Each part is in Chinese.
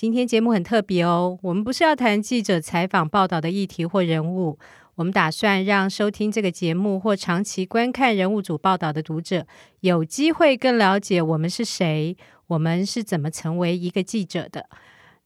今天节目很特别哦，我们不是要谈记者采访报道的议题或人物，我们打算让收听这个节目或长期观看人物组报道的读者，有机会更了解我们是谁，我们是怎么成为一个记者的。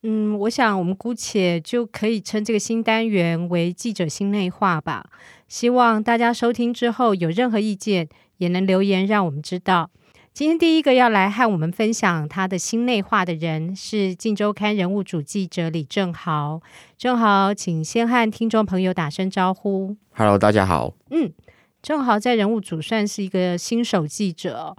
嗯，我想我们姑且就可以称这个新单元为“记者心内话”吧。希望大家收听之后有任何意见，也能留言让我们知道。今天第一个要来和我们分享他的心内话的人是《镜周刊》人物组记者李正豪。正豪，请先和听众朋友打声招呼。Hello，大家好。嗯，正豪在人物组算是一个新手记者。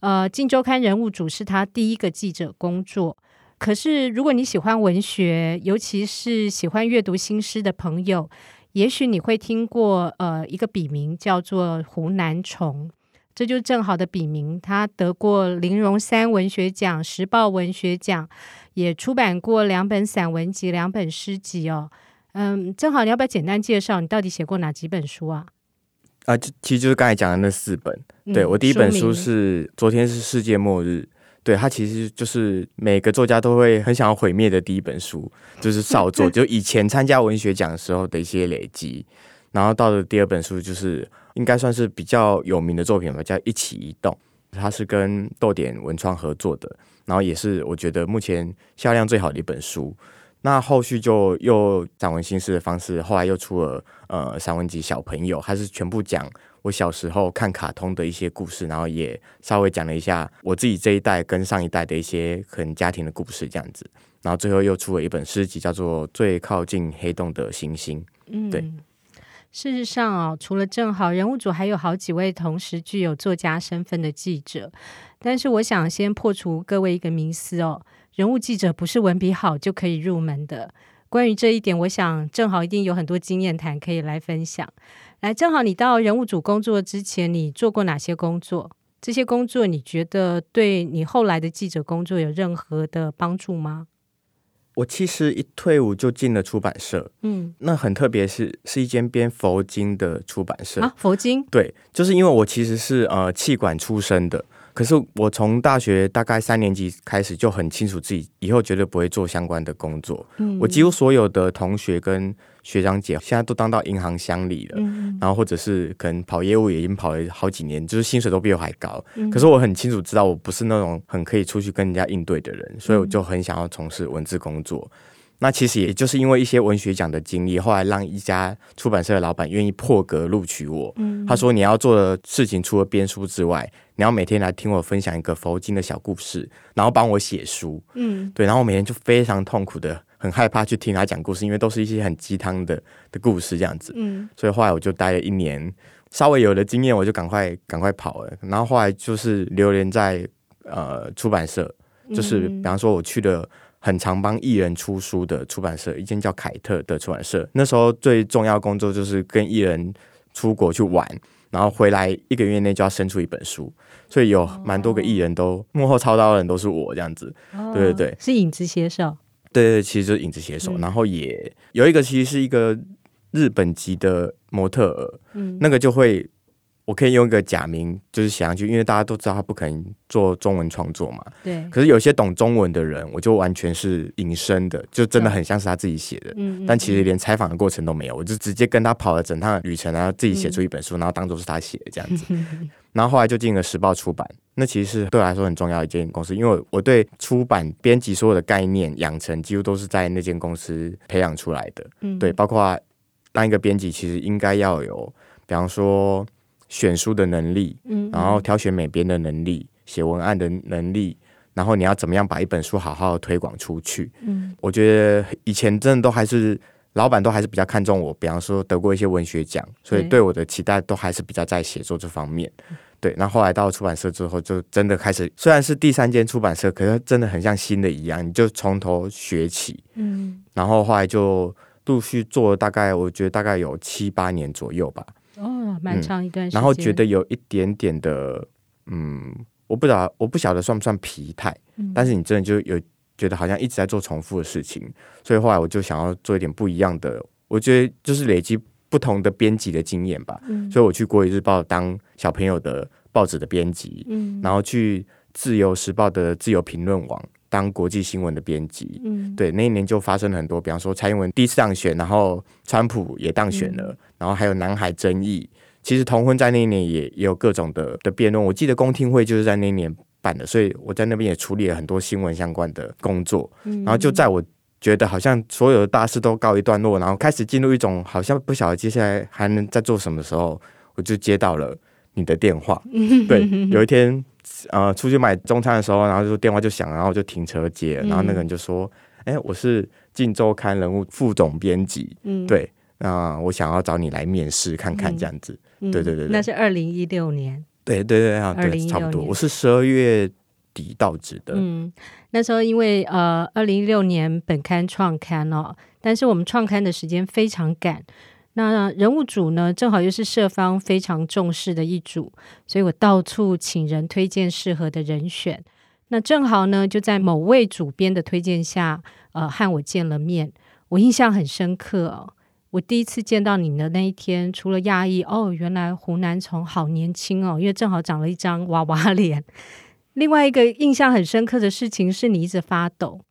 呃，《镜周刊》人物组是他第一个记者工作。可是，如果你喜欢文学，尤其是喜欢阅读新诗的朋友，也许你会听过呃一个笔名叫做湖南虫。这就是正好的笔名，他得过林荣三文学奖、时报文学奖，也出版过两本散文集、两本诗集哦。嗯，正好，你要不要简单介绍你到底写过哪几本书啊？啊，其实就是刚才讲的那四本。嗯、对，我第一本书是《昨天是世界末日》，对，它其实就是每个作家都会很想要毁灭的第一本书，就是少作，就以前参加文学奖的时候的一些累积。然后到了第二本书，就是应该算是比较有名的作品吧，叫《一起移动》，它是跟逗点文创合作的，然后也是我觉得目前销量最好的一本书。那后续就又散文新诗的方式，后来又出了呃散文集《小朋友》，它是全部讲我小时候看卡通的一些故事，然后也稍微讲了一下我自己这一代跟上一代的一些可能家庭的故事这样子。然后最后又出了一本诗集，叫做《最靠近黑洞的星星》。嗯，对。事实上哦，除了正好，人物组还有好几位同时具有作家身份的记者。但是，我想先破除各位一个迷思哦，人物记者不是文笔好就可以入门的。关于这一点，我想正好一定有很多经验谈可以来分享。来，正好，你到人物组工作之前，你做过哪些工作？这些工作你觉得对你后来的记者工作有任何的帮助吗？我其实一退伍就进了出版社，嗯，那很特别是是一间编佛经的出版社啊，佛经，对，就是因为我其实是呃气管出身的。可是我从大学大概三年级开始就很清楚自己以后绝对不会做相关的工作。嗯，我几乎所有的同学跟学长姐现在都当到银行乡里了，嗯，然后或者是可能跑业务也已经跑了好几年，就是薪水都比我还高。嗯，可是我很清楚知道我不是那种很可以出去跟人家应对的人，所以我就很想要从事文字工作。那其实也就是因为一些文学奖的经历，后来让一家出版社的老板愿意破格录取我。嗯，他说，你要做的事情除了编书之外，你要每天来听我分享一个佛经的小故事，然后帮我写书。嗯，对，然后我每天就非常痛苦的，很害怕去听他讲故事，因为都是一些很鸡汤的的故事这样子。嗯，所以后来我就待了一年，稍微有了经验，我就赶快赶快跑了。然后后来就是流连在呃出版社，就是比方说我去的。很常帮艺人出书的出版社，一间叫凯特的出版社。那时候最重要工作就是跟艺人出国去玩，然后回来一个月内就要生出一本书，所以有蛮多个艺人都幕后操刀的人都是我这样子。哦、对对对，是影子写手。对其实就是影子写手。嗯、然后也有一个其实是一个日本籍的模特儿，嗯，那个就会。我可以用一个假名，就是写上去，因为大家都知道他不可能做中文创作嘛。对。可是有些懂中文的人，我就完全是隐身的，就真的很像是他自己写的。嗯。但其实连采访的过程都没有，我就直接跟他跑了整趟旅程，然后自己写出一本书，嗯、然后当做是他写的这样子。嗯、然后后来就进了时报出版，那其实是对我来说很重要的一间公司，因为我对出版编辑所有的概念养成，几乎都是在那间公司培养出来的。嗯。对，包括当一个编辑，其实应该要有，比方说。选书的能力，嗯，然后挑选美编的能力，写文案的能力，然后你要怎么样把一本书好好的推广出去？嗯，我觉得以前真的都还是老板都还是比较看重我，比方说得过一些文学奖，所以对我的期待都还是比较在写作这方面。对，那后来到出版社之后，就真的开始，虽然是第三间出版社，可是真的很像新的一样，你就从头学起。嗯，然后后来就陆续做了大概，我觉得大概有七八年左右吧。哦，蛮长一段时间。然后觉得有一点点的，嗯，我不知道，我不晓得算不算疲态，嗯，但是你真的就有觉得好像一直在做重复的事情，所以后来我就想要做一点不一样的，我觉得就是累积。不同的编辑的经验吧，嗯，所以我去国语日报当小朋友的报纸的编辑，嗯，然后去自由时报的自由评论网当国际新闻的编辑，嗯，对，那一年就发生了很多，比方说蔡英文第一次当选，然后川普也当选了，嗯，然后还有南海争议，其实同婚在那一年也也有各种的的辩论，我记得公听会就是在那一年办的，所以我在那边也处理了很多新闻相关的工作，嗯，然后就在我。觉得好像所有的大事都告一段落，然后开始进入一种好像不晓得接下来还能再做什么的时候，我就接到了你的电话。对，有一天呃出去买中餐的时候，然后就电话就响，然后就停车接，然后那个人就说：“哎、欸，我是《镜周刊》人物副总编辑，嗯，对，那我想要找你来面试看看这样子。嗯”对对对对，那是二零一六年。对对对啊，对，差不多。我是十二月底到职的。嗯。那时候因为呃，二零一六年本刊创刊哦，但是我们创刊的时间非常赶，那人物组呢正好又是社方非常重视的一组，所以我到处请人推荐适合的人选。那正好呢就在某位主编的推荐下，呃，和我见了面。我印象很深刻，我第一次见到你的那一天，除了讶异哦，原来湖南从好年轻哦，因为正好长了一张娃娃脸。另外一个印象很深刻的事情是你一直发抖。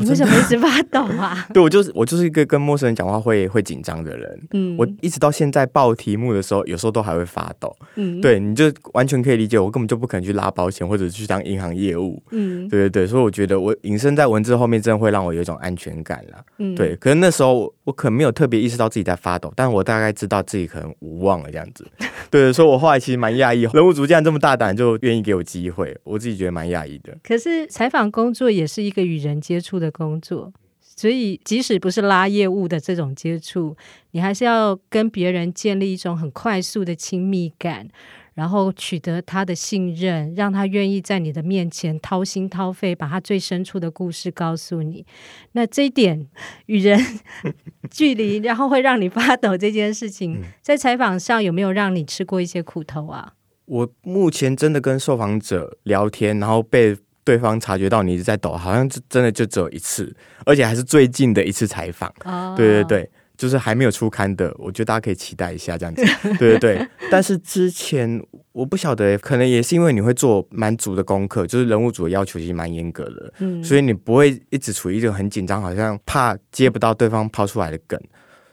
你为什么一直发抖啊？对，我就是我就是一个跟陌生人讲话会会紧张的人。嗯，我一直到现在报题目的时候，有时候都还会发抖。嗯，对，你就完全可以理解，我根本就不可能去拉保险或者去当银行业务。嗯，对对对，所以我觉得我隐身在文字后面，真的会让我有一种安全感啦。嗯，对。可是那时候我可能没有特别意识到自己在发抖，但我大概知道自己可能无望了这样子。对，所以我后来其实蛮讶异，人物组竟然这么大胆，就愿意给我机会，我自己觉得蛮讶异的。可是采访工作也是一个与人接触的。工作，所以即使不是拉业务的这种接触，你还是要跟别人建立一种很快速的亲密感，然后取得他的信任，让他愿意在你的面前掏心掏肺，把他最深处的故事告诉你。那这一点与人 距离，然后会让你发抖这件事情，在采访上有没有让你吃过一些苦头啊？我目前真的跟受访者聊天，然后被。对方察觉到你一直在抖，好像真的就只有一次，而且还是最近的一次采访。Oh. 对对对，就是还没有出刊的，我觉得大家可以期待一下这样子。对对对，但是之前我不晓得，可能也是因为你会做蛮足的功课，就是人物组的要求其实蛮严格的，嗯，所以你不会一直处于一种很紧张，好像怕接不到对方抛出来的梗。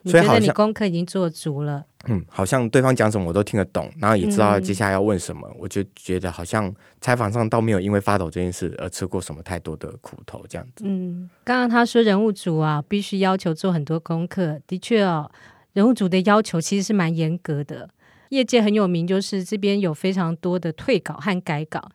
所以好像你功课已经做足了。嗯，好像对方讲什么我都听得懂，然后也知道接下来要问什么，嗯、我就觉得好像采访上倒没有因为发抖这件事而吃过什么太多的苦头这样子。嗯，刚刚他说人物组啊，必须要求做很多功课，的确哦，人物组的要求其实是蛮严格的。业界很有名，就是这边有非常多的退稿和改稿。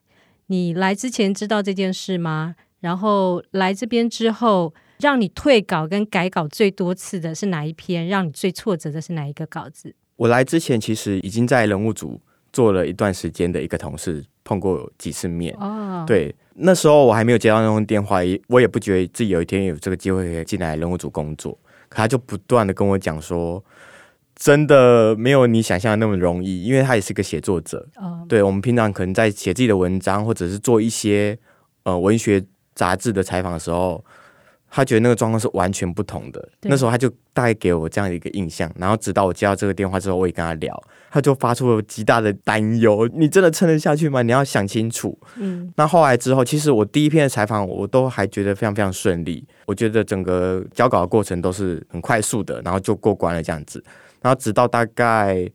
你来之前知道这件事吗？然后来这边之后。让你退稿跟改稿最多次的是哪一篇？让你最挫折的是哪一个稿子？我来之前其实已经在人物组做了一段时间的一个同事碰过几次面。哦，对，那时候我还没有接到那通电话，我也不觉得自己有一天有这个机会可以进来人物组工作。可他就不断的跟我讲说，真的没有你想象的那么容易，因为他也是个写作者。哦，对，我们平常可能在写自己的文章，或者是做一些呃文学杂志的采访的时候。他觉得那个状况是完全不同的。那时候他就大概给我这样的一个印象，然后直到我接到这个电话之后，我也跟他聊，他就发出了极大的担忧：你真的撑得下去吗？你要想清楚。嗯。那后来之后，其实我第一篇的采访，我都还觉得非常非常顺利。我觉得整个交稿的过程都是很快速的，然后就过关了这样子。然后直到大概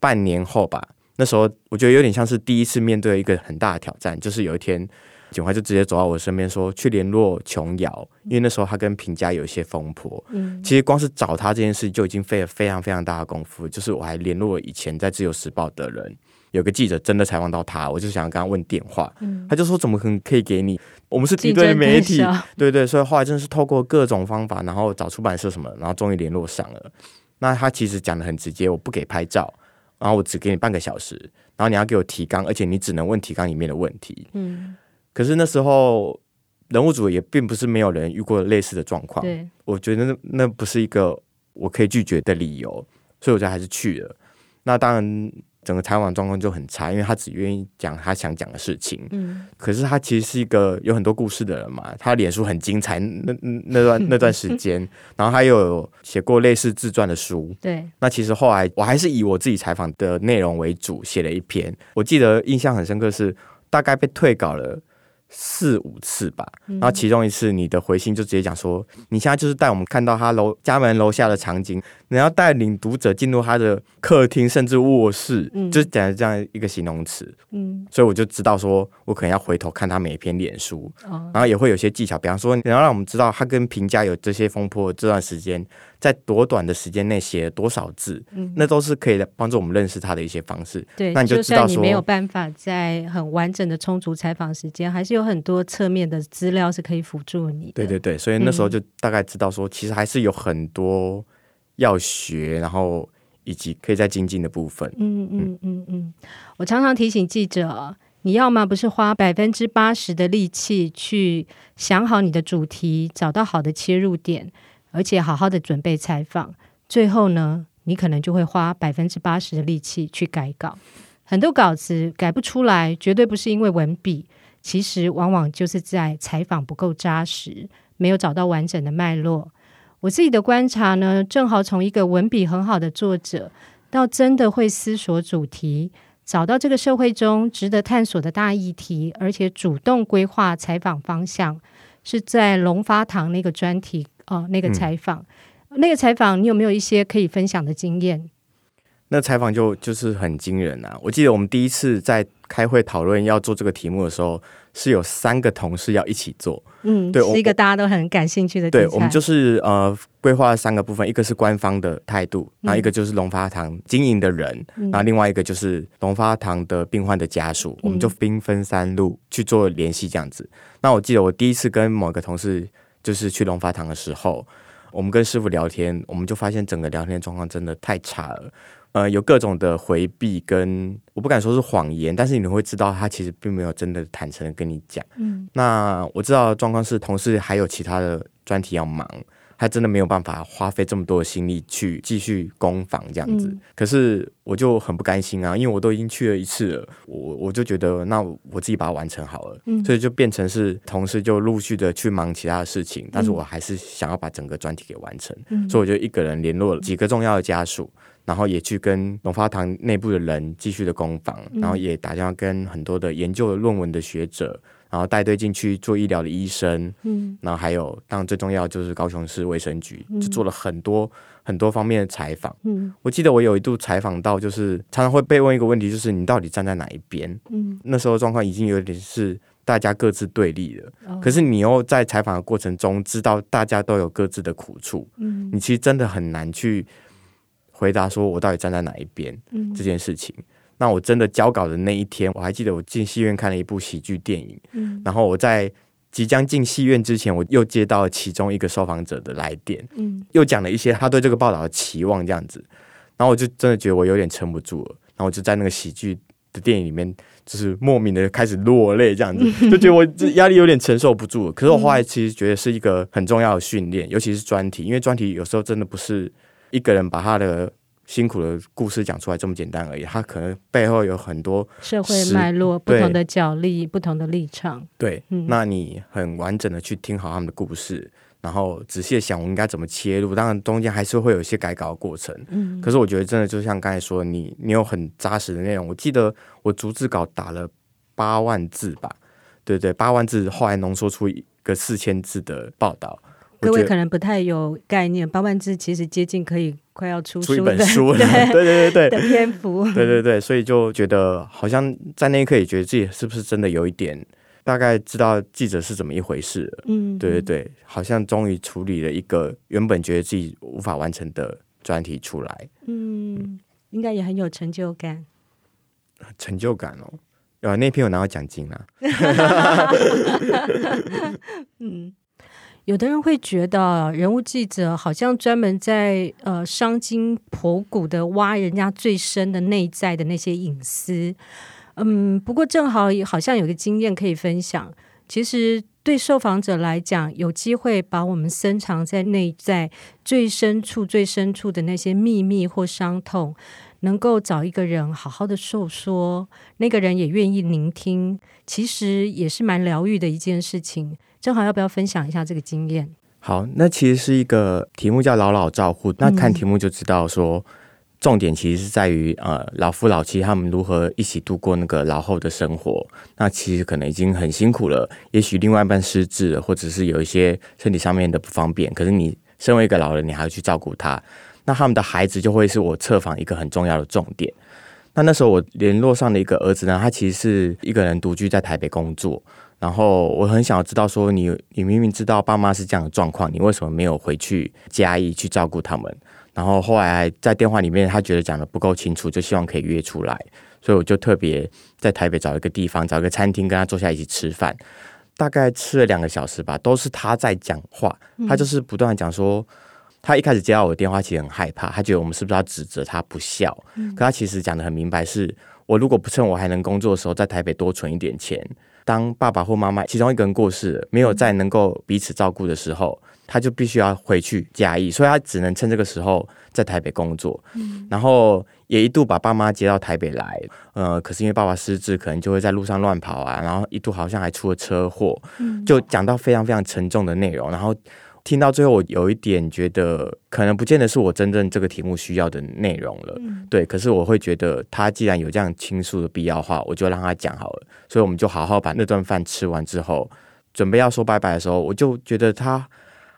半年后吧，那时候我觉得有点像是第一次面对一个很大的挑战，就是有一天。景华就直接走到我身边说：“去联络琼瑶，因为那时候他跟平家有一些风波。嗯，其实光是找他这件事就已经费了非常非常大的功夫。就是我还联络了以前在自由时报的人，有个记者真的采访到他，我就想要跟他问电话。嗯，他就说怎么可能可以给你？我们是敌对媒体，对对。所以后来真的是透过各种方法，然后找出版社什么，然后终于联络上了。那他其实讲的很直接，我不给拍照。”然后我只给你半个小时，然后你要给我提纲，而且你只能问提纲里面的问题。嗯，可是那时候人物组也并不是没有人遇过类似的状况。对，我觉得那那不是一个我可以拒绝的理由，所以我就还是去了。那当然。整个采访状况就很差，因为他只愿意讲他想讲的事情。嗯，可是他其实是一个有很多故事的人嘛，他脸书很精彩，那那段那段时间，然后他又有写过类似自传的书。对，那其实后来我还是以我自己采访的内容为主写了一篇。我记得印象很深刻是，大概被退稿了。四五次吧，然后其中一次你的回信就直接讲说，你现在就是带我们看到他楼家门楼下的场景，你要带领读者进入他的客厅甚至卧室，嗯、就是讲这样一个形容词，嗯，所以我就知道说我可能要回头看他每一篇脸书，哦、然后也会有些技巧，比方说你要让我们知道他跟评价有这些风波这段时间。在多短的时间内写了多少字，嗯，那都是可以帮助我们认识他的一些方式。对，那你就知道说，你没有办法在很完整的充足采访时间，还是有很多侧面的资料是可以辅助你的。对对对，所以那时候就大概知道说，其实还是有很多要学，然后以及可以在精进的部分。嗯嗯嗯嗯，我常常提醒记者，你要么不是花百分之八十的力气去想好你的主题，找到好的切入点。而且好好的准备采访，最后呢，你可能就会花百分之八十的力气去改稿。很多稿子改不出来，绝对不是因为文笔，其实往往就是在采访不够扎实，没有找到完整的脉络。我自己的观察呢，正好从一个文笔很好的作者，到真的会思索主题，找到这个社会中值得探索的大议题，而且主动规划采访方向，是在龙发堂那个专题。哦，那个采访，嗯、那个采访，你有没有一些可以分享的经验？那采访就就是很惊人啊！我记得我们第一次在开会讨论要做这个题目的时候，是有三个同事要一起做。嗯，对，是一个大家都很感兴趣的。对，我们就是呃规划了三个部分，一个是官方的态度，然后一个就是龙发堂经营的人，嗯、然后另外一个就是龙发堂的病患的家属，嗯、我们就兵分三路去做联系，这样子。那我记得我第一次跟某个同事。就是去龙发堂的时候，我们跟师傅聊天，我们就发现整个聊天状况真的太差了。呃，有各种的回避跟我不敢说是谎言，但是你会知道他其实并没有真的坦诚的跟你讲。嗯，那我知道状况是同事还有其他的专题要忙。他真的没有办法花费这么多的心力去继续攻防这样子，嗯、可是我就很不甘心啊，因为我都已经去了一次了，我我就觉得那我自己把它完成好了，嗯、所以就变成是同事就陆续的去忙其他的事情，但是我还是想要把整个专题给完成，嗯、所以我就一个人联络了几个重要的家属，然后也去跟龙发堂内部的人继续的攻防，然后也打电话跟很多的研究的论文的学者。然后带队进去做医疗的医生，嗯，然后还有当然最重要就是高雄市卫生局，嗯、就做了很多很多方面的采访。嗯，我记得我有一度采访到，就是常常会被问一个问题，就是你到底站在哪一边？嗯，那时候状况已经有点是大家各自对立了。哦、可是你又在采访的过程中知道大家都有各自的苦处，嗯，你其实真的很难去回答说我到底站在哪一边？嗯，这件事情。那我真的交稿的那一天，我还记得我进戏院看了一部喜剧电影，嗯，然后我在即将进戏院之前，我又接到了其中一个受访者的来电，嗯，又讲了一些他对这个报道的期望这样子，然后我就真的觉得我有点撑不住了，然后我就在那个喜剧的电影里面，就是莫名的开始落泪这样子，就觉得我这压力有点承受不住了。可是我后来其实觉得是一个很重要的训练，尤其是专题，因为专题有时候真的不是一个人把他的。辛苦的故事讲出来这么简单而已，他可能背后有很多社会脉络、不同的角力、不同的立场。对，嗯、那你很完整的去听好他们的故事，然后仔细的想我应该怎么切入。当然中间还是会有一些改稿的过程。嗯，可是我觉得真的就像刚才说的，你你有很扎实的内容。我记得我逐字稿打了八万字吧，对对，八万字，后来浓缩出一个四千字的报道。各位可能不太有概念，八万字其实接近可以快要出出一本书了，对对对对的篇幅，对对对，所以就觉得好像在那一刻也觉得自己是不是真的有一点大概知道记者是怎么一回事了，嗯，对对对，好像终于处理了一个原本觉得自己无法完成的专题出来，嗯，嗯。应该也很有成就感，成就感哦，有那篇有拿到奖金啊，嗯。有的人会觉得，人物记者好像专门在呃伤筋破骨的挖人家最深的内在的那些隐私。嗯，不过正好好像有个经验可以分享。其实对受访者来讲，有机会把我们深藏在内在最深处、最深处的那些秘密或伤痛，能够找一个人好好的诉说，那个人也愿意聆听，其实也是蛮疗愈的一件事情。正好要不要分享一下这个经验？好，那其实是一个题目叫“老老照护”，那看题目就知道说，嗯、重点其实是在于呃老夫老妻他们如何一起度过那个老后的生活。那其实可能已经很辛苦了，也许另外一半失智了，或者是有一些身体上面的不方便，可是你身为一个老人，你还要去照顾他，那他们的孩子就会是我测访一个很重要的重点。那那时候我联络上的一个儿子呢，他其实是一个人独居在台北工作。然后我很想要知道，说你你明明知道爸妈是这样的状况，你为什么没有回去嘉义去照顾他们？然后后来在电话里面，他觉得讲的不够清楚，就希望可以约出来，所以我就特别在台北找一个地方，找一个餐厅跟他坐下一起吃饭，大概吃了两个小时吧，都是他在讲话，他就是不断的讲说，他一开始接到我的电话，其实很害怕，他觉得我们是不是要指责他不孝？可他其实讲的很明白，是我如果不趁我还能工作的时候，在台北多存一点钱。当爸爸或妈妈其中一个人过世了，没有再能够彼此照顾的时候，他就必须要回去嘉义，所以他只能趁这个时候在台北工作。嗯，然后也一度把爸妈接到台北来，呃，可是因为爸爸失智，可能就会在路上乱跑啊，然后一度好像还出了车祸，就讲到非常非常沉重的内容，然后。听到最后，我有一点觉得，可能不见得是我真正这个题目需要的内容了。嗯、对，可是我会觉得，他既然有这样倾诉的必要的话，我就让他讲好了。所以我们就好好把那顿饭吃完之后，准备要说拜拜的时候，我就觉得他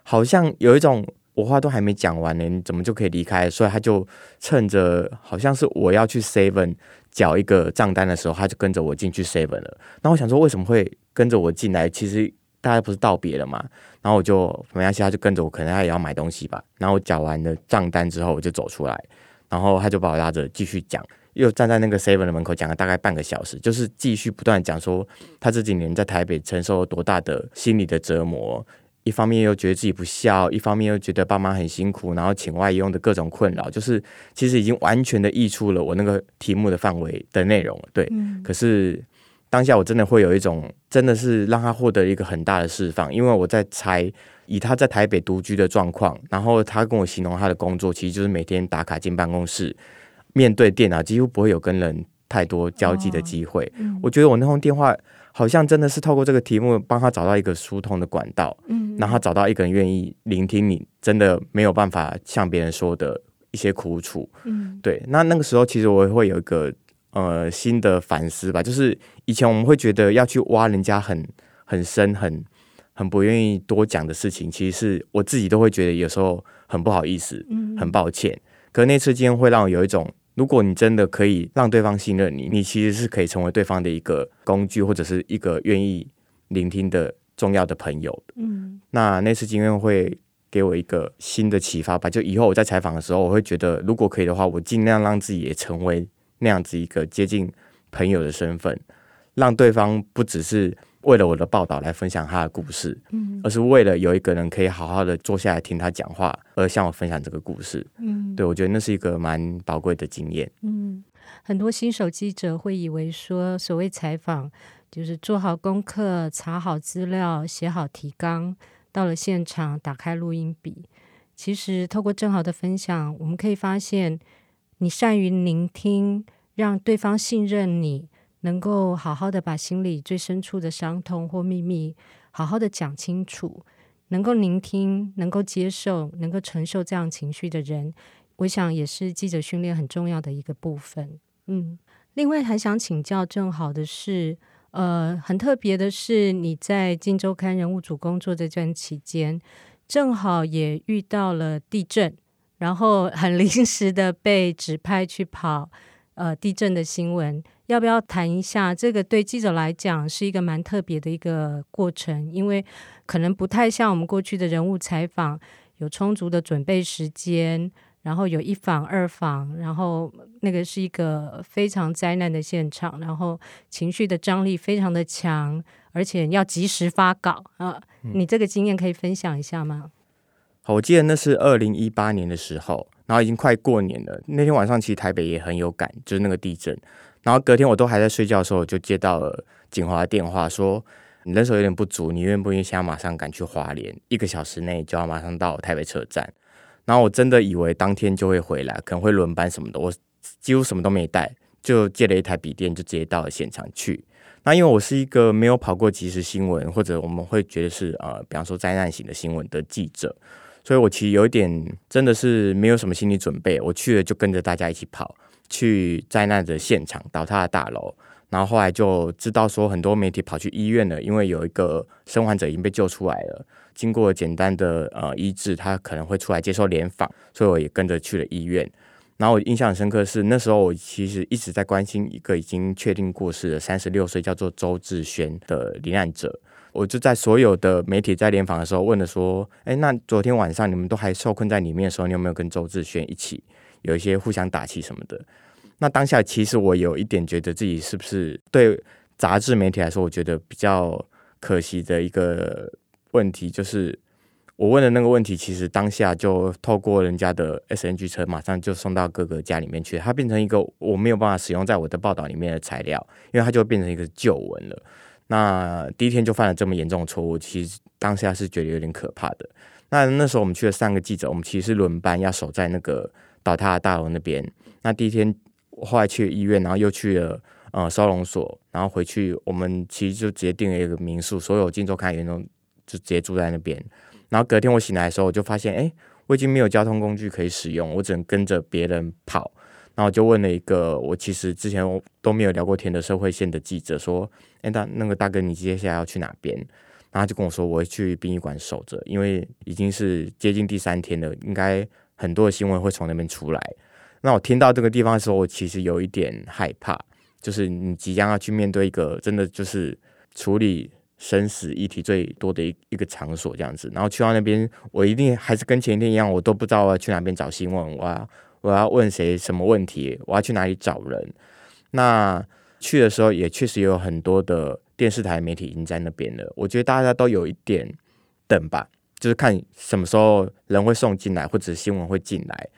好像有一种我话都还没讲完呢，你怎么就可以离开？所以他就趁着好像是我要去 seven 缴一个账单的时候，他就跟着我进去 seven 了。那我想说，为什么会跟着我进来？其实。大家不是道别了嘛，然后我就没关系，他就跟着我，可能他也要买东西吧。然后我缴完了账单之后，我就走出来，然后他就把我拉着继续讲，又站在那个 seven 的门口讲了大概半个小时，就是继续不断讲说他这几年在台北承受了多大的心理的折磨，一方面又觉得自己不孝，一方面又觉得爸妈很辛苦，然后请外佣的各种困扰，就是其实已经完全的溢出了我那个题目的范围的内容了。对，嗯、可是。当下我真的会有一种，真的是让他获得一个很大的释放，因为我在猜，以他在台北独居的状况，然后他跟我形容他的工作，其实就是每天打卡进办公室，面对电脑，几乎不会有跟人太多交际的机会。哦嗯、我觉得我那通电话好像真的是透过这个题目帮他找到一个疏通的管道，嗯，然后他找到一个人愿意聆听你真的没有办法向别人说的一些苦楚，嗯，对。那那个时候其实我会有一个。呃，新的反思吧，就是以前我们会觉得要去挖人家很很深、很很不愿意多讲的事情，其实是我自己都会觉得有时候很不好意思，很抱歉。可是那次经验会让我有一种，如果你真的可以让对方信任你，你其实是可以成为对方的一个工具，或者是一个愿意聆听的重要的朋友。嗯，那那次经验会给我一个新的启发吧，就以后我在采访的时候，我会觉得如果可以的话，我尽量让自己也成为。那样子一个接近朋友的身份，让对方不只是为了我的报道来分享他的故事，嗯，而是为了有一个人可以好好的坐下来听他讲话，而向我分享这个故事，嗯，对，我觉得那是一个蛮宝贵的经验，嗯，很多新手记者会以为说，所谓采访就是做好功课、查好资料、写好提纲，到了现场打开录音笔。其实透过正好的分享，我们可以发现，你善于聆听。让对方信任你，能够好好的把心里最深处的伤痛或秘密好好的讲清楚，能够聆听，能够接受，能够承受这样情绪的人，我想也是记者训练很重要的一个部分。嗯，另外还想请教正好的是，呃，很特别的是你在《镜周刊》人物组工作这段期间，正好也遇到了地震，然后很临时的被指派去跑。呃，地震的新闻，要不要谈一下？这个对记者来讲是一个蛮特别的一个过程，因为可能不太像我们过去的人物采访，有充足的准备时间，然后有一访二访，然后那个是一个非常灾难的现场，然后情绪的张力非常的强，而且要及时发稿啊。你这个经验可以分享一下吗？好，我记得那是二零一八年的时候，然后已经快过年了。那天晚上其实台北也很有感，就是那个地震。然后隔天我都还在睡觉的时候，我就接到了景华的电话，说你人手有点不足，你愿不愿意现在马上赶去华联？一个小时内就要马上到台北车站。然后我真的以为当天就会回来，可能会轮班什么的，我几乎什么都没带，就借了一台笔电，就直接到了现场去。那因为我是一个没有跑过即时新闻，或者我们会觉得是呃，比方说灾难型的新闻的记者，所以我其实有一点真的是没有什么心理准备，我去了就跟着大家一起跑去灾难的现场，倒塌的大楼，然后后来就知道说很多媒体跑去医院了，因为有一个生还者已经被救出来了，经过简单的呃医治，他可能会出来接受联访，所以我也跟着去了医院。然后我印象很深刻是，那时候我其实一直在关心一个已经确定过世的三十六岁叫做周志轩的罹难者。我就在所有的媒体在联访的时候问了说：“哎，那昨天晚上你们都还受困在里面的时候，你有没有跟周志轩一起有一些互相打气什么的？”那当下其实我有一点觉得自己是不是对杂志媒体来说，我觉得比较可惜的一个问题就是。我问的那个问题，其实当下就透过人家的 SNG 车，马上就送到哥哥家里面去。它变成一个我没有办法使用在我的报道里面的材料，因为它就变成一个旧闻了。那第一天就犯了这么严重的错误，其实当下是觉得有点可怕的。那那时候我们去了三个记者，我们其实是轮班要守在那个倒塌的大楼那边。那第一天我后来去医院，然后又去了呃收容所，然后回去我们其实就直接订了一个民宿，所有镜周刊员都就直接住在那边。然后隔天我醒来的时候，我就发现，哎，我已经没有交通工具可以使用，我只能跟着别人跑。然后就问了一个我其实之前都没有聊过天的社会线的记者，说，哎，大那个大哥，你接下来要去哪边？然后他就跟我说，我会去殡仪馆守着，因为已经是接近第三天了，应该很多的新闻会从那边出来。那我听到这个地方的时候，我其实有一点害怕，就是你即将要去面对一个真的就是处理。生死议题最多的一一个场所这样子，然后去到那边，我一定还是跟前一天一样，我都不知道要去哪边找新闻，我要我要问谁什么问题，我要去哪里找人。那去的时候也确实有很多的电视台媒体已经在那边了，我觉得大家都有一点等吧，就是看什么时候人会送进来，或者新闻会进来。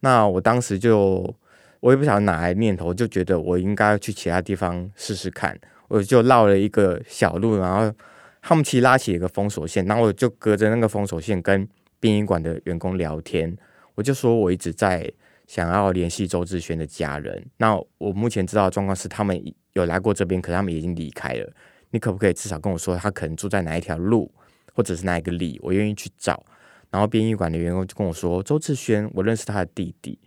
那我当时就我也不晓得哪来念头，就觉得我应该去其他地方试试看。我就绕了一个小路，然后他们其实拉起一个封锁线，然后我就隔着那个封锁线跟殡仪馆的员工聊天。我就说我一直在想要联系周志轩的家人。那我目前知道的状况是，他们有来过这边，可他们已经离开了。你可不可以至少跟我说，他可能住在哪一条路，或者是哪一个里？我愿意去找。然后殡仪馆的员工就跟我说，周志轩，我认识他的弟弟。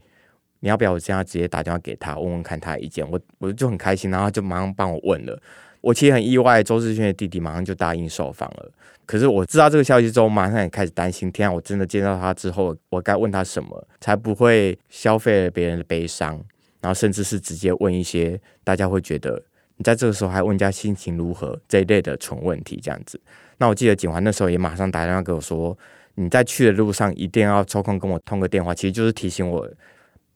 你要不要我这样直接打电话给他问问看他的意见？我我就很开心，然后就马上帮我问了。我其实很意外，周志轩的弟弟马上就答应受访了。可是我知道这个消息之后，马上也开始担心：天啊，我真的见到他之后，我该问他什么才不会消费了别人的悲伤？然后甚至是直接问一些大家会觉得你在这个时候还问人家心情如何这一类的蠢问题，这样子。那我记得景华那时候也马上打电话给我说：你在去的路上一定要抽空跟我通个电话，其实就是提醒我。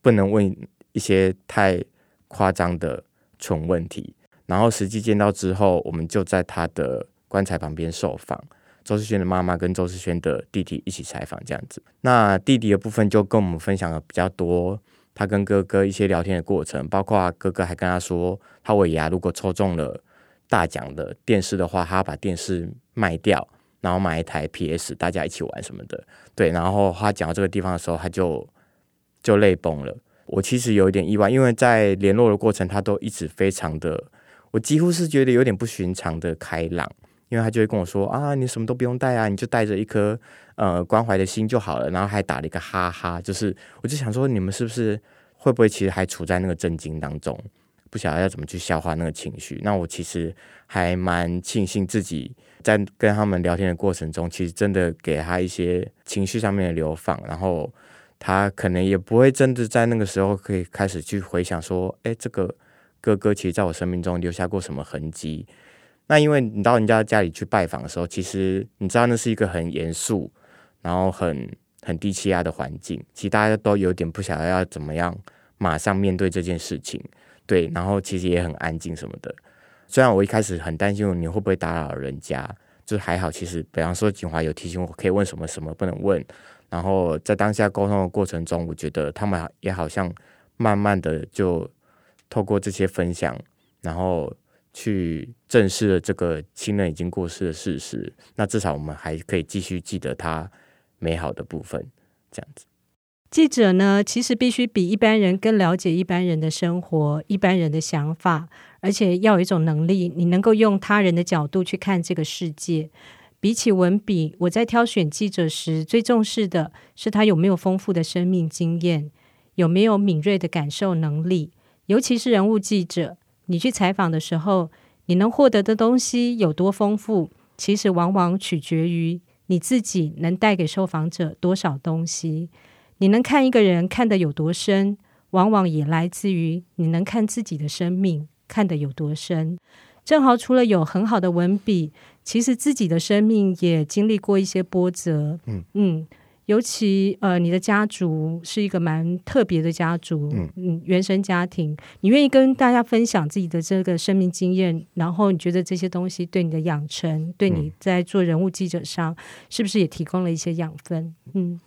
不能问一些太夸张的蠢问题，然后实际见到之后，我们就在他的棺材旁边受访，周世轩的妈妈跟周世轩的弟弟一起采访，这样子。那弟弟的部分就跟我们分享了比较多，他跟哥哥一些聊天的过程，包括哥哥还跟他说，他尾牙如果抽中了大奖的电视的话，他要把电视卖掉，然后买一台 PS，大家一起玩什么的。对，然后他讲到这个地方的时候，他就。就泪崩了。我其实有一点意外，因为在联络的过程，他都一直非常的，我几乎是觉得有点不寻常的开朗。因为他就会跟我说啊，你什么都不用带啊，你就带着一颗呃关怀的心就好了。然后还打了一个哈哈，就是我就想说，你们是不是会不会其实还处在那个震惊当中，不晓得要怎么去消化那个情绪？那我其实还蛮庆幸自己在跟他们聊天的过程中，其实真的给他一些情绪上面的流放，然后。他可能也不会真的在那个时候可以开始去回想说，哎，这个哥哥其实在我生命中留下过什么痕迹？那因为你到人家家里去拜访的时候，其实你知道那是一个很严肃，然后很很低气压的环境，其实大家都有点不晓得要怎么样马上面对这件事情，对，然后其实也很安静什么的。虽然我一开始很担心你会不会打扰人家，就还好，其实比方说景华有提醒我可以问什么什么不能问，然后在当下沟通的过程中，我觉得他们也好像慢慢的就透过这些分享，然后去正视了这个亲人已经过世的事实，那至少我们还可以继续记得他美好的部分，这样子。记者呢，其实必须比一般人更了解一般人的生活、一般人的想法，而且要有一种能力，你能够用他人的角度去看这个世界。比起文笔，我在挑选记者时，最重视的是他有没有丰富的生命经验，有没有敏锐的感受能力。尤其是人物记者，你去采访的时候，你能获得的东西有多丰富，其实往往取决于你自己能带给受访者多少东西。你能看一个人看得有多深，往往也来自于你能看自己的生命看得有多深。正好除了有很好的文笔，其实自己的生命也经历过一些波折。嗯嗯，尤其呃，你的家族是一个蛮特别的家族，嗯嗯，原生家庭，你愿意跟大家分享自己的这个生命经验，然后你觉得这些东西对你的养成，对你在做人物记者上，是不是也提供了一些养分？嗯。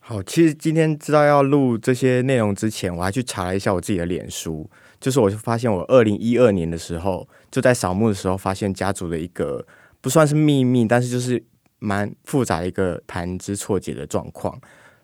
好，其实今天知道要录这些内容之前，我还去查了一下我自己的脸书，就是我就发现我二零一二年的时候，就在扫墓的时候，发现家族的一个不算是秘密，但是就是蛮复杂的一个盘枝错节的状况。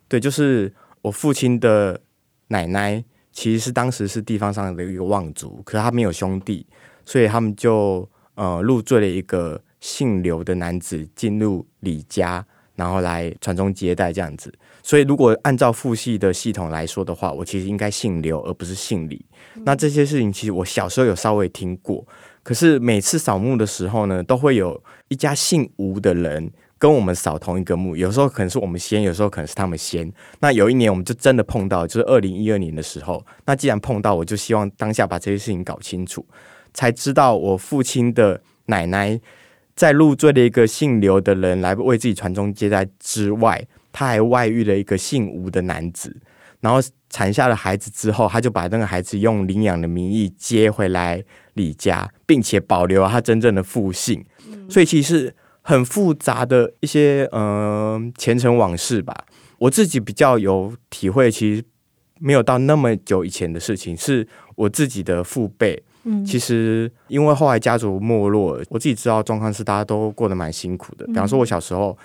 对，就是我父亲的奶奶，其实是当时是地方上的一个望族，可是他没有兄弟，所以他们就呃入赘了一个姓刘的男子进入李家。然后来传宗接代这样子，所以如果按照父系的系统来说的话，我其实应该姓刘而不是姓李。嗯。那这些事情其实我小时候有稍微听过，可是每次扫墓的时候呢，都会有一家姓吴的人跟我们扫同一个墓，有时候可能是我们先，有时候可能是他们先。那有一年我们就真的碰到，就是二零一二年的时候。那既然碰到，我就希望当下把这些事情搞清楚，才知道我父亲的奶奶。在入赘了一个姓刘的人来为自己传宗接代之外，他还外遇了一个姓吴的男子，然后产下了孩子之后，他就把那个孩子用领养的名义接回来李家，并且保留了他真正的父姓。所以其实很复杂的一些嗯、呃、前尘往事吧。我自己比较有体会，其实没有到那么久以前的事情，是我自己的父辈。嗯，其实因为后来家族没落，我自己知道状况是大家都过得蛮辛苦的。比方说，我小时候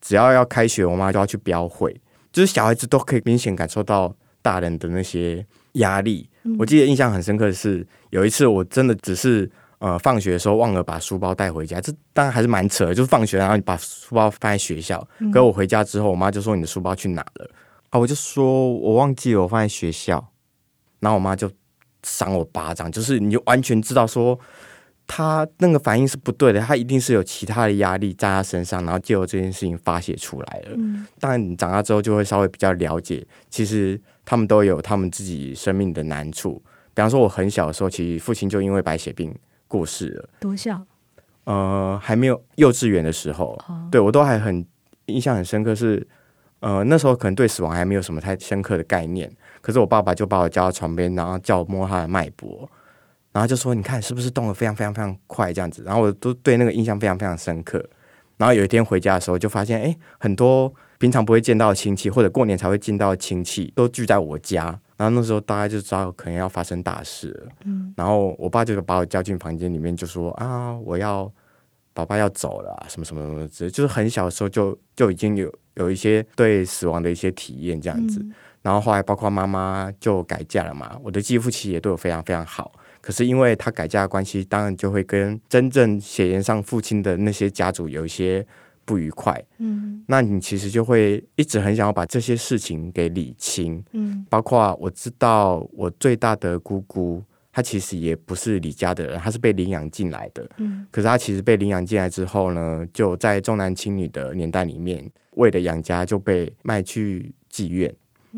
只要要开学，我妈就要去标会，就是小孩子都可以明显感受到大人的那些压力。我记得印象很深刻的是，有一次我真的只是呃放学的时候忘了把书包带回家，这当然还是蛮扯的，就是放学然后你把书包放在学校，可我回家之后，我妈就说你的书包去哪了？啊，我就说我忘记了，我放在学校，然后我妈就。赏我巴掌，就是你就完全知道说他那个反应是不对的，他一定是有其他的压力在他身上，然后借由这件事情发泄出来了。嗯，当然你长大之后就会稍微比较了解，其实他们都有他们自己生命的难处。比方说我很小的时候，其实父亲就因为白血病过世了。多小？呃，还没有幼稚园的时候，哦、对我都还很印象很深刻是，是呃那时候可能对死亡还没有什么太深刻的概念。可是我爸爸就把我叫到床边，然后叫我摸他的脉搏，然后就说：“你看是不是动得非常非常非常快这样子？”然后我都对那个印象非常非常深刻。然后有一天回家的时候，就发现哎，很多平常不会见到的亲戚，或者过年才会见到的亲戚，都聚在我家。然后那时候大家就知道可能要发生大事了。嗯。然后我爸就把我叫进房间里面，就说：“啊，我要爸爸要走了啊，什么什么什么之类。”就是很小的时候就就已经有有一些对死亡的一些体验这样子。嗯然后后来，包括妈妈就改嫁了嘛。我的继父其实也对我非常非常好。可是因为他改嫁的关系，当然就会跟真正血缘上父亲的那些家族有一些不愉快。嗯，那你其实就会一直很想要把这些事情给理清。嗯，包括我知道我最大的姑姑，她其实也不是李家的人，她是被领养进来的。嗯，可是她其实被领养进来之后呢，就在重男轻女的年代里面，为了养家就被卖去妓院。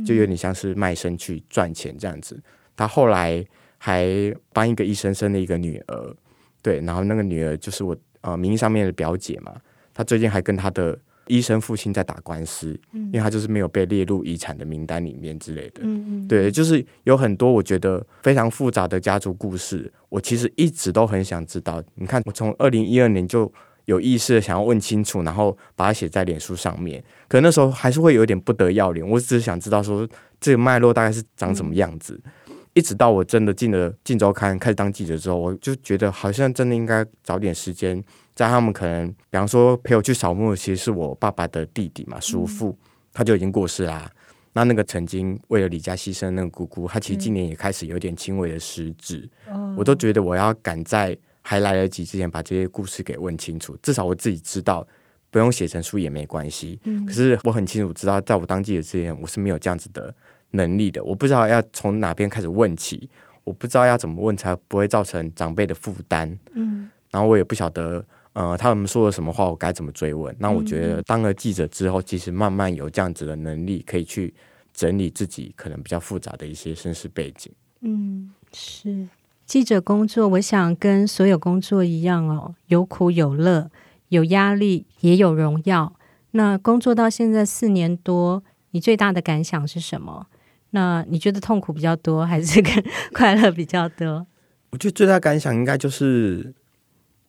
就有点像是卖身去赚钱这样子。她后来还帮一个医生生了一个女儿，对，然后那个女儿就是我呃名义上面的表姐嘛。他最近还跟他的医生父亲在打官司，嗯，因为他就是没有被列入遗产的名单里面之类的。嗯嗯，对，就是有很多我觉得非常复杂的家族故事，我其实一直都很想知道。你看，我从二零一二年就有意识的想要问清楚，然后把它写在脸书上面。可那时候还是会有点不得要领，我只是想知道说这个脉络大概是长什么样子。嗯一直到我真的进了《镜周刊》开始当记者之后，我就觉得好像真的应该找点时间，在他们可能，比方说陪我去扫墓，其实是我爸爸的弟弟嘛，叔父，嗯、他就已经过世啦、啊。那那个曾经为了李家牺牲的那个姑姑，她其实今年也开始有点轻微的失智。嗯、我都觉得我要赶在还来得及之前把这些故事给问清楚，至少我自己知道，不用写成书也没关系。嗯、可是我很清楚知道，在我当记者之前，我是没有这样子的。能力的，我不知道要从哪边开始问起，我不知道要怎么问才不会造成长辈的负担。嗯，然后我也不晓得，呃，他们说了什么话，我该怎么追问。那我觉得当了记者之后，其实慢慢有这样子的能力，可以去整理自己可能比较复杂的一些身世背景。嗯，是记者工作，我想跟所有工作一样哦，有苦有乐，有压力也有荣耀。那工作到现在四年多，你最大的感想是什么？那你觉得痛苦比较多，还是跟 快乐比较多？我觉得最大感想应该就是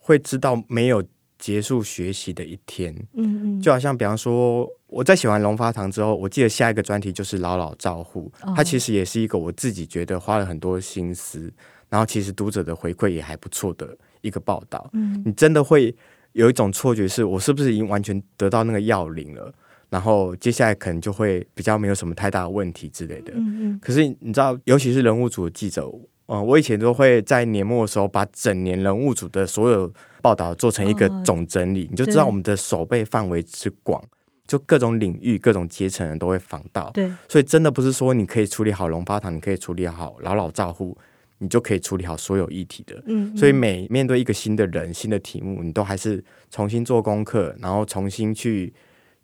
会知道没有结束学习的一天。嗯嗯，就好像比方说，我在写完《龙发堂》之后，我记得下一个专题就是老老照护，哦、它其实也是一个我自己觉得花了很多心思，然后其实读者的回馈也还不错的一个报道。嗯，你真的会有一种错觉，是我是不是已经完全得到那个要领了？然后接下来可能就会比较没有什么太大的问题之类的。嗯嗯。可是你知道，尤其是人物组的记者，嗯、呃，我以前都会在年末的时候把整年人物组的所有报道做成一个总整理，哦、你就知道我们的守备范围之广，就各种领域、各种阶层人都会访到。对。所以真的不是说你可以处理好龙发堂，你可以处理好老老照护，你就可以处理好所有议题的。嗯，嗯。所以每面对一个新的人、新的题目，你都还是重新做功课，然后重新去。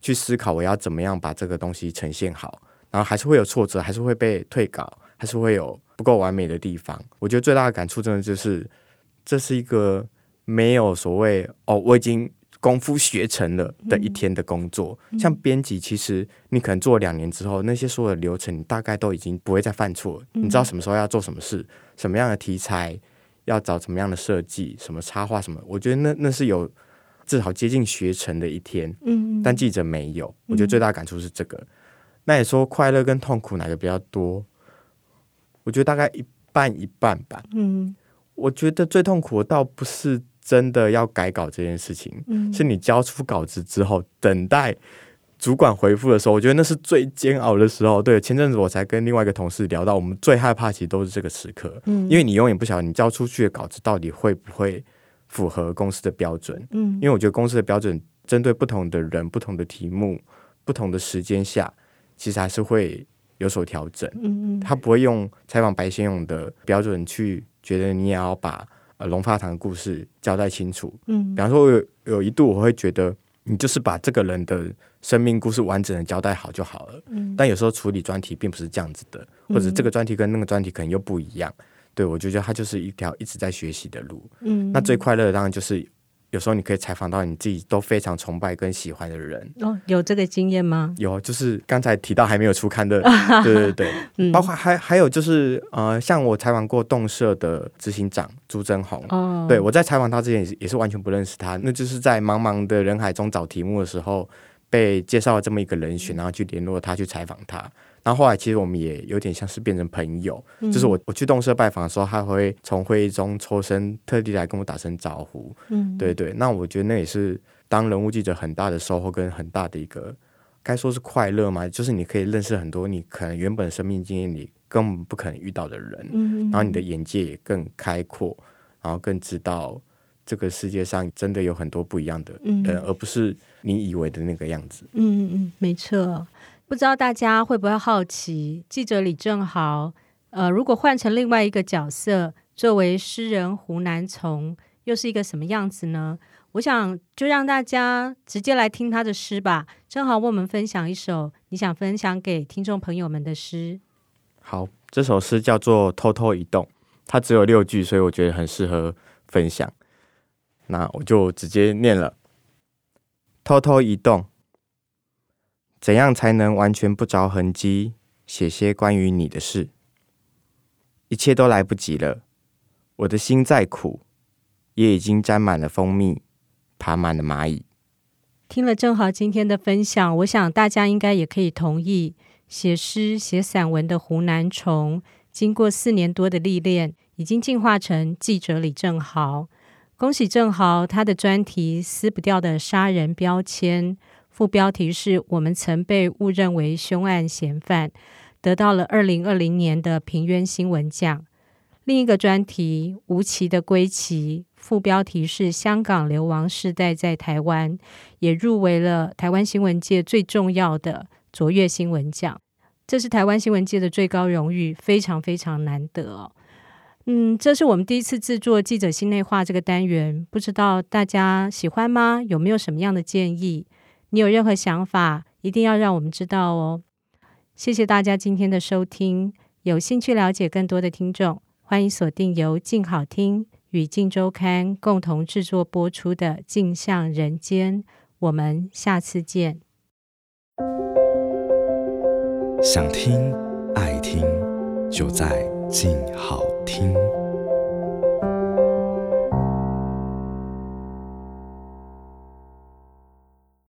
去思考我要怎么样把这个东西呈现好，然后还是会有挫折，还是会被退稿，还是会有不够完美的地方。我觉得最大的感触真的就是，这是一个没有所谓哦，我已经功夫学成了的一天的工作。嗯、像编辑，其实你可能做了两年之后，那些所有的流程你大概都已经不会再犯错，嗯、你知道什么时候要做什么事，什么样的题材要找什么样的设计，什么插画什么，我觉得那那是有。至少接近学成的一天，嗯，但记者没有，我觉得最大感触是这个。嗯、那你说快乐跟痛苦哪个比较多？我觉得大概一半一半吧。嗯，我觉得最痛苦的倒不是真的要改稿这件事情，嗯，是你交出稿子之后，等待主管回复的时候，我觉得那是最煎熬的时候。对，前阵子我才跟另外一个同事聊到，我们最害怕其实都是这个时刻，嗯，因为你永远不晓得你交出去的稿子到底会不会。符合公司的标准，嗯，因为我觉得公司的标准针对不同的人、不同的题目、不同的时间下，其实还是会有所调整，嗯嗯，他不会用采访白先勇的标准去觉得你也要把呃龙发堂的故事交代清楚，嗯，比方说我有有一度我会觉得你就是把这个人的生命故事完整的交代好就好了，嗯，但有时候处理专题并不是这样子的，或者这个专题跟那个专题可能又不一样。对，我就觉得它就是一条一直在学习的路。嗯，那最快乐的当然就是有时候你可以采访到你自己都非常崇拜跟喜欢的人。哦，有这个经验吗？有，就是刚才提到还没有出刊的，对对对，嗯、包括还还有就是呃，像我采访过动社的执行长朱振宏。哦，对我在采访他之前也是也是完全不认识他，那就是在茫茫的人海中找题目的时候被介绍了这么一个人选，然后去联络他去采访他。然后后来，其实我们也有点像是变成朋友。嗯、就是我我去动社拜访的时候，他会从会议中抽身，特地来跟我打声招呼。嗯，对对。那我觉得那也是当人物记者很大的收获跟很大的一个，该说是快乐嘛。就是你可以认识很多你可能原本生命经验里根本不可能遇到的人。嗯，然后你的眼界也更开阔，然后更知道这个世界上真的有很多不一样的人，嗯、而不是你以为的那个样子。嗯嗯，没错。不知道大家会不会好奇，记者李正豪，呃，如果换成另外一个角色，作为诗人胡南从，又是一个什么样子呢？我想就让大家直接来听他的诗吧。正好为我们分享一首你想分享给听众朋友们的诗。好，这首诗叫做《偷偷移动》，它只有六句，所以我觉得很适合分享。那我就直接念了：偷偷移动。怎样才能完全不着痕迹写些关于你的事？一切都来不及了。我的心再苦，也已经沾满了蜂蜜，爬满了蚂蚁。听了正好今天的分享，我想大家应该也可以同意，写诗、写散文的湖南虫，经过四年多的历练，已经进化成记者李正豪。恭喜正豪，他的专题撕不掉的杀人标签，副标题是我们曾被误认为凶案嫌犯，得到了二零二零年的平冤新闻奖。另一个专题《无奇的归期》，副标题是“香港流亡世代在台湾”，也入围了台湾新闻界最重要的卓越新闻奖。这是台湾新闻界的最高荣誉，非常非常难得。嗯，这是我们第一次制作记者心内话这个单元，不知道大家喜欢吗？有没有什么样的建议？你有任何想法，一定要让我们知道哦。谢谢大家今天的收听，有兴趣了解更多的听众。欢迎锁定由静好听与静周刊共同制作播出的《镜像人间》，我们下次见。想听爱听，就在静好听。